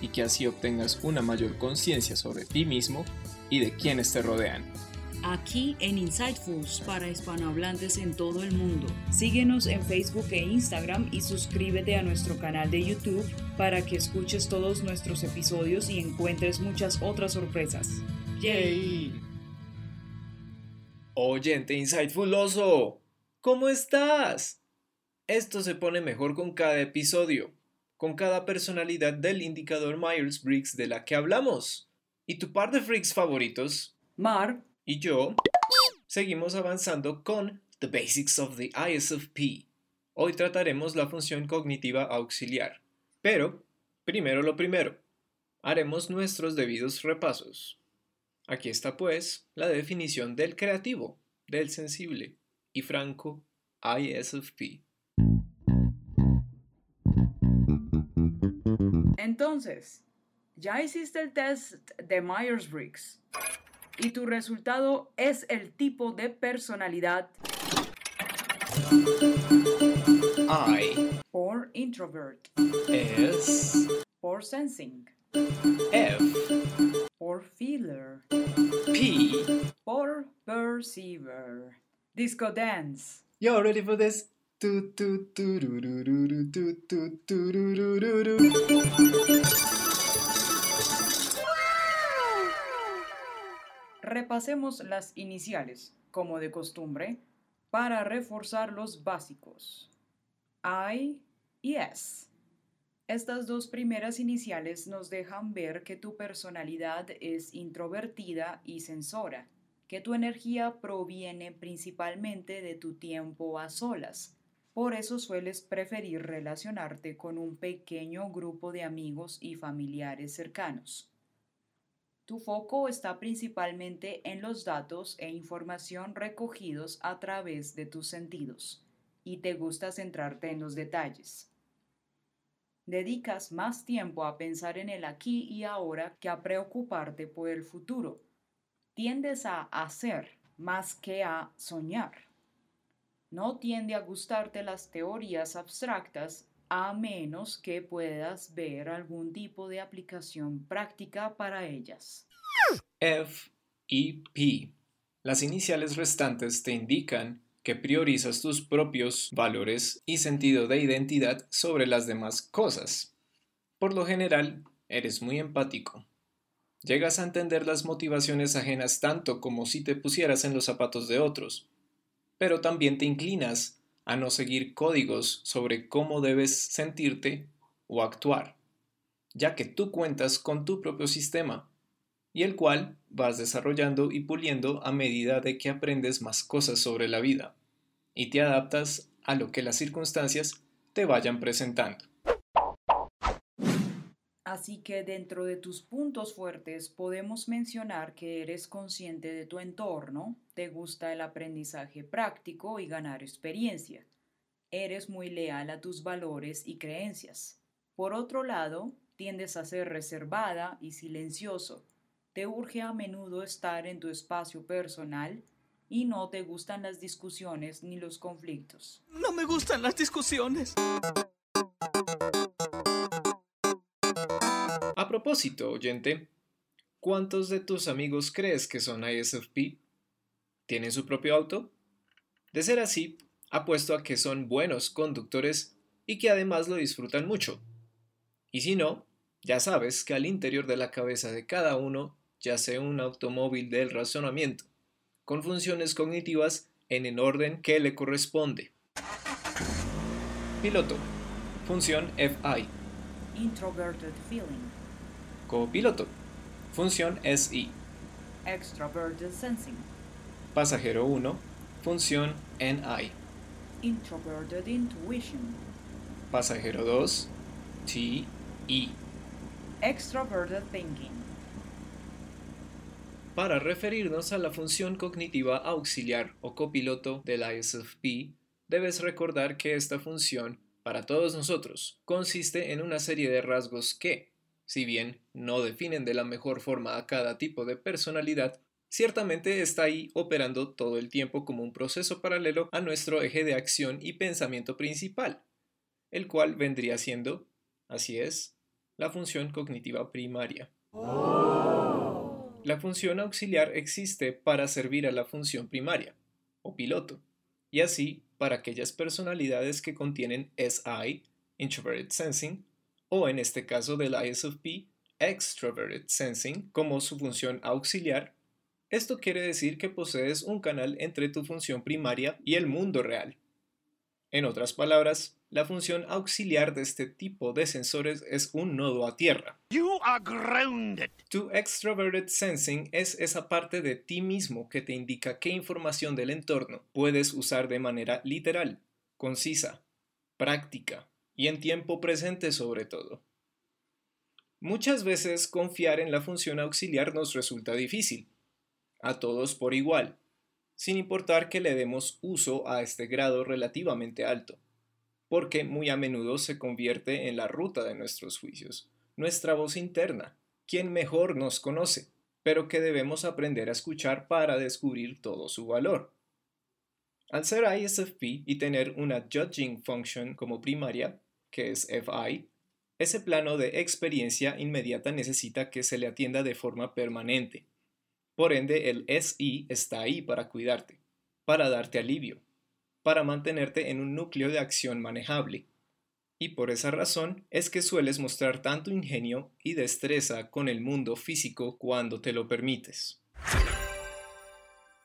y que así obtengas una mayor conciencia sobre ti mismo y de quienes te rodean. Aquí en Insightfuls para hispanohablantes en todo el mundo. Síguenos en Facebook e Instagram y suscríbete a nuestro canal de YouTube para que escuches todos nuestros episodios y encuentres muchas otras sorpresas. ¡Yay! Oyente Insightfuloso, ¿cómo estás? Esto se pone mejor con cada episodio con cada personalidad del indicador Myers-Briggs de la que hablamos. ¿Y tu par de freaks favoritos? Mar y yo seguimos avanzando con The Basics of the ISFP. Hoy trataremos la función cognitiva auxiliar. Pero, primero lo primero, haremos nuestros debidos repasos. Aquí está pues la definición del creativo, del sensible y franco ISFP. Entonces, ya hiciste el test de Myers-Briggs y tu resultado es el tipo de personalidad I por introvert, S por sensing, F por feeler, P. por perceiver. Disco dance. Y'all ready for this? Repasemos las iniciales, como de costumbre, para reforzar los básicos. I y S. Estas dos primeras iniciales nos dejan ver que tu personalidad es introvertida y sensora, que tu energía proviene principalmente de tu tiempo a solas. Por eso sueles preferir relacionarte con un pequeño grupo de amigos y familiares cercanos. Tu foco está principalmente en los datos e información recogidos a través de tus sentidos y te gusta centrarte en los detalles. Dedicas más tiempo a pensar en el aquí y ahora que a preocuparte por el futuro. Tiendes a hacer más que a soñar. No tiende a gustarte las teorías abstractas a menos que puedas ver algún tipo de aplicación práctica para ellas. F y P. Las iniciales restantes te indican que priorizas tus propios valores y sentido de identidad sobre las demás cosas. Por lo general, eres muy empático. Llegas a entender las motivaciones ajenas tanto como si te pusieras en los zapatos de otros, pero también te inclinas a no seguir códigos sobre cómo debes sentirte o actuar, ya que tú cuentas con tu propio sistema, y el cual vas desarrollando y puliendo a medida de que aprendes más cosas sobre la vida, y te adaptas a lo que las circunstancias te vayan presentando. Así que dentro de tus puntos fuertes podemos mencionar que eres consciente de tu entorno, te gusta el aprendizaje práctico y ganar experiencia. Eres muy leal a tus valores y creencias. Por otro lado, tiendes a ser reservada y silencioso. Te urge a menudo estar en tu espacio personal y no te gustan las discusiones ni los conflictos. No me gustan las discusiones. Propósito, oyente, ¿cuántos de tus amigos crees que son ISFP? ¿Tienen su propio auto? De ser así, apuesto a que son buenos conductores y que además lo disfrutan mucho. Y si no, ya sabes que al interior de la cabeza de cada uno yace un automóvil del razonamiento, con funciones cognitivas en el orden que le corresponde. Piloto. Función FI. Introverted feeling. Copiloto. Función SI. Extroverted sensing. Pasajero 1. Función NI. Introverted intuition. Pasajero 2. TE. Extroverted thinking. Para referirnos a la función cognitiva auxiliar o copiloto del ISFP, debes recordar que esta función, para todos nosotros, consiste en una serie de rasgos que, si bien no definen de la mejor forma a cada tipo de personalidad, ciertamente está ahí operando todo el tiempo como un proceso paralelo a nuestro eje de acción y pensamiento principal, el cual vendría siendo, así es, la función cognitiva primaria. La función auxiliar existe para servir a la función primaria, o piloto, y así para aquellas personalidades que contienen SI, Introverted Sensing, o en este caso del ISFP, Extroverted Sensing, como su función auxiliar. Esto quiere decir que posees un canal entre tu función primaria y el mundo real. En otras palabras, la función auxiliar de este tipo de sensores es un nodo a tierra. Tu extroverted sensing es esa parte de ti mismo que te indica qué información del entorno puedes usar de manera literal, concisa, práctica y en tiempo presente sobre todo. Muchas veces confiar en la función auxiliar nos resulta difícil, a todos por igual, sin importar que le demos uso a este grado relativamente alto porque muy a menudo se convierte en la ruta de nuestros juicios, nuestra voz interna, quien mejor nos conoce, pero que debemos aprender a escuchar para descubrir todo su valor. Al ser ISFP y tener una judging function como primaria, que es FI, ese plano de experiencia inmediata necesita que se le atienda de forma permanente. Por ende, el SI está ahí para cuidarte, para darte alivio, para mantenerte en un núcleo de acción manejable. Y por esa razón es que sueles mostrar tanto ingenio y destreza con el mundo físico cuando te lo permites.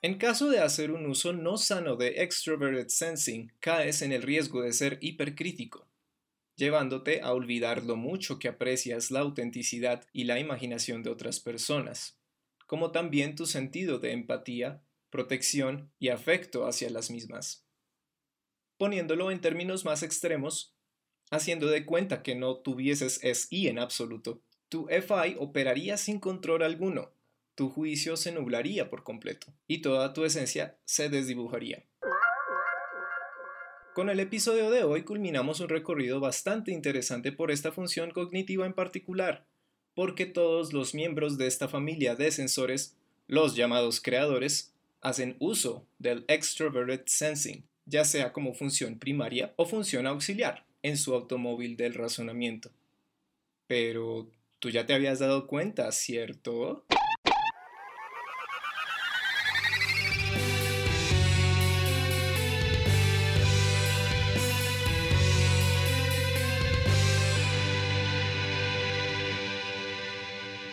En caso de hacer un uso no sano de extroverted sensing, caes en el riesgo de ser hipercrítico, llevándote a olvidar lo mucho que aprecias la autenticidad y la imaginación de otras personas, como también tu sentido de empatía, protección y afecto hacia las mismas. Poniéndolo en términos más extremos, haciendo de cuenta que no tuvieses SI en absoluto, tu FI operaría sin control alguno, tu juicio se nublaría por completo y toda tu esencia se desdibujaría. Con el episodio de hoy culminamos un recorrido bastante interesante por esta función cognitiva en particular, porque todos los miembros de esta familia de sensores, los llamados creadores, hacen uso del extroverted sensing, ya sea como función primaria o función auxiliar en su automóvil del razonamiento. Pero tú ya te habías dado cuenta, ¿cierto?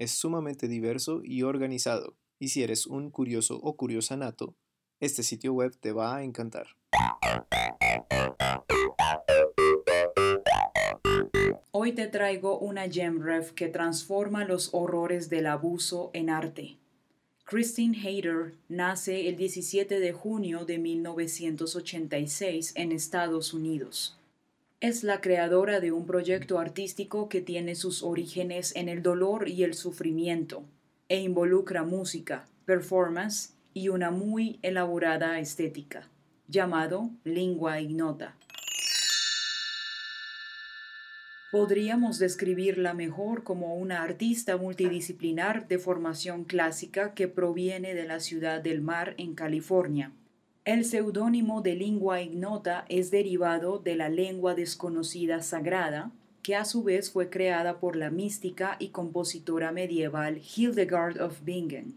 Es sumamente diverso y organizado, y si eres un curioso o curiosa nato, este sitio web te va a encantar. Hoy te traigo una GemRef que transforma los horrores del abuso en arte. Christine Hayter nace el 17 de junio de 1986 en Estados Unidos. Es la creadora de un proyecto artístico que tiene sus orígenes en el dolor y el sufrimiento e involucra música, performance y una muy elaborada estética, llamado lingua ignota. Podríamos describirla mejor como una artista multidisciplinar de formación clásica que proviene de la ciudad del mar en California el seudónimo de lingua ignota es derivado de la lengua desconocida sagrada, que a su vez fue creada por la mística y compositora medieval Hildegard of Bingen.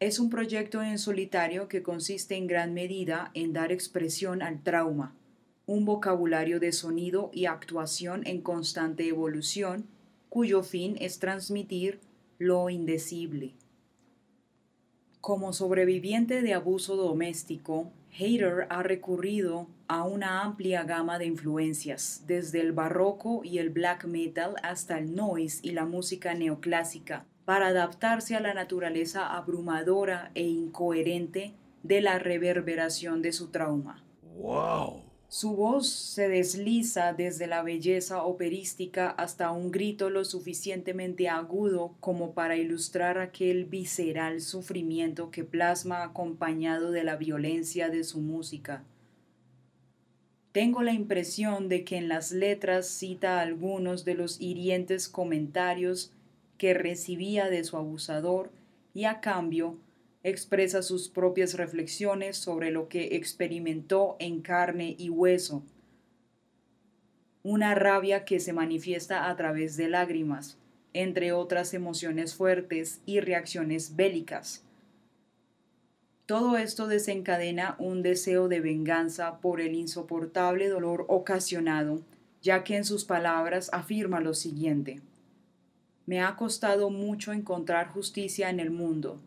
Es un proyecto en solitario que consiste en gran medida en dar expresión al trauma, un vocabulario de sonido y actuación en constante evolución, cuyo fin es transmitir lo indecible. Como sobreviviente de abuso doméstico, Hader ha recurrido a una amplia gama de influencias, desde el barroco y el black metal hasta el noise y la música neoclásica, para adaptarse a la naturaleza abrumadora e incoherente de la reverberación de su trauma. ¡Wow! Su voz se desliza desde la belleza operística hasta un grito lo suficientemente agudo como para ilustrar aquel visceral sufrimiento que plasma acompañado de la violencia de su música. Tengo la impresión de que en las letras cita algunos de los hirientes comentarios que recibía de su abusador y a cambio expresa sus propias reflexiones sobre lo que experimentó en carne y hueso. Una rabia que se manifiesta a través de lágrimas, entre otras emociones fuertes y reacciones bélicas. Todo esto desencadena un deseo de venganza por el insoportable dolor ocasionado, ya que en sus palabras afirma lo siguiente. Me ha costado mucho encontrar justicia en el mundo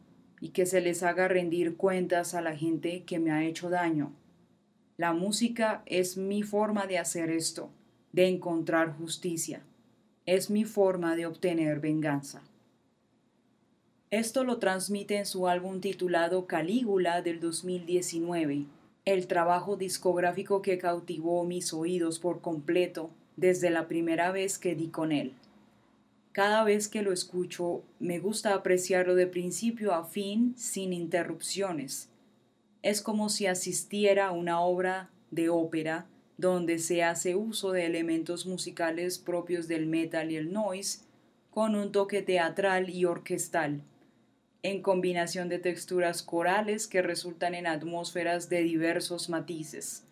y que se les haga rendir cuentas a la gente que me ha hecho daño. La música es mi forma de hacer esto, de encontrar justicia. Es mi forma de obtener venganza. Esto lo transmite en su álbum titulado Calígula del 2019, el trabajo discográfico que cautivó mis oídos por completo desde la primera vez que di con él. Cada vez que lo escucho, me gusta apreciarlo de principio a fin sin interrupciones. Es como si asistiera a una obra de ópera donde se hace uso de elementos musicales propios del metal y el noise, con un toque teatral y orquestal, en combinación de texturas corales que resultan en atmósferas de diversos matices.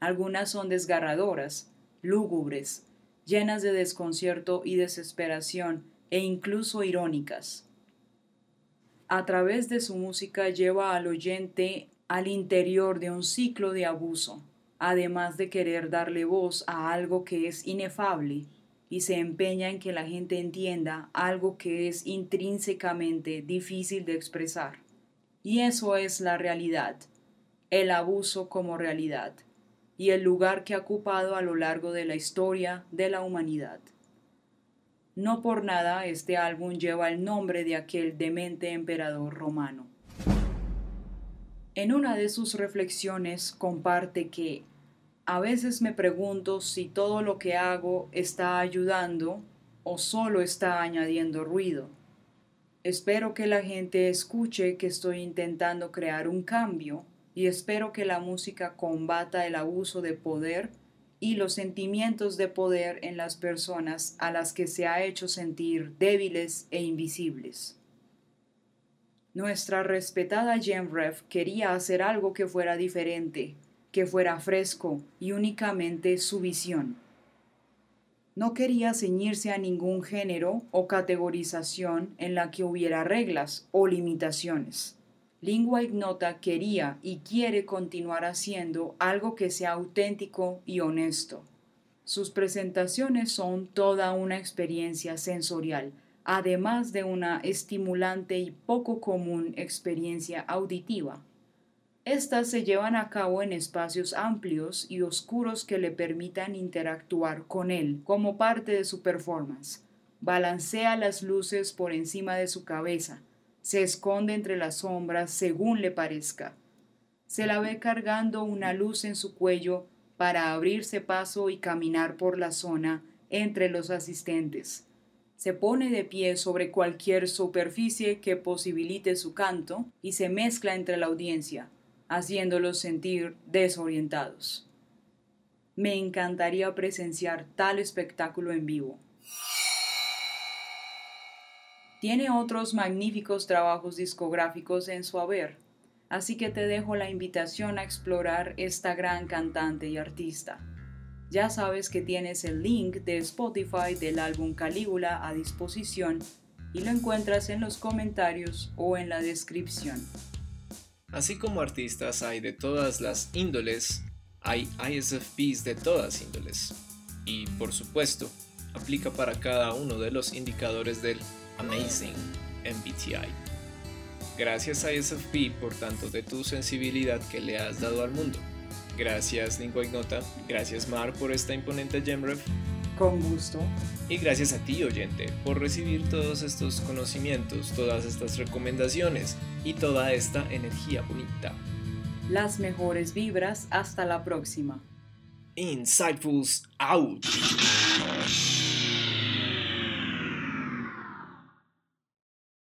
Algunas son desgarradoras, lúgubres, llenas de desconcierto y desesperación e incluso irónicas. A través de su música lleva al oyente al interior de un ciclo de abuso, además de querer darle voz a algo que es inefable y se empeña en que la gente entienda algo que es intrínsecamente difícil de expresar. Y eso es la realidad, el abuso como realidad y el lugar que ha ocupado a lo largo de la historia de la humanidad. No por nada este álbum lleva el nombre de aquel demente emperador romano. En una de sus reflexiones comparte que a veces me pregunto si todo lo que hago está ayudando o solo está añadiendo ruido. Espero que la gente escuche que estoy intentando crear un cambio y espero que la música combata el abuso de poder y los sentimientos de poder en las personas a las que se ha hecho sentir débiles e invisibles. Nuestra respetada Rev quería hacer algo que fuera diferente, que fuera fresco y únicamente su visión. No quería ceñirse a ningún género o categorización en la que hubiera reglas o limitaciones Lingua Ignota quería y quiere continuar haciendo algo que sea auténtico y honesto. Sus presentaciones son toda una experiencia sensorial, además de una estimulante y poco común experiencia auditiva. Estas se llevan a cabo en espacios amplios y oscuros que le permitan interactuar con él como parte de su performance. Balancea las luces por encima de su cabeza, se esconde entre las sombras según le parezca. Se la ve cargando una luz en su cuello para abrirse paso y caminar por la zona entre los asistentes. Se pone de pie sobre cualquier superficie que posibilite su canto y se mezcla entre la audiencia, haciéndolos sentir desorientados. Me encantaría presenciar tal espectáculo en vivo. Tiene otros magníficos trabajos discográficos en su haber, así que te dejo la invitación a explorar esta gran cantante y artista. Ya sabes que tienes el link de Spotify del álbum Calígula a disposición y lo encuentras en los comentarios o en la descripción. Así como artistas hay de todas las índoles, hay ISFPs de todas índoles. Y por supuesto, aplica para cada uno de los indicadores del Amazing MBTI. Gracias a ISFP por tanto de tu sensibilidad que le has dado al mundo. Gracias Lingua Ignota, gracias Mar por esta imponente Gemref. Con gusto. Y gracias a ti oyente por recibir todos estos conocimientos, todas estas recomendaciones y toda esta energía bonita. Las mejores vibras, hasta la próxima. Insightfuls out.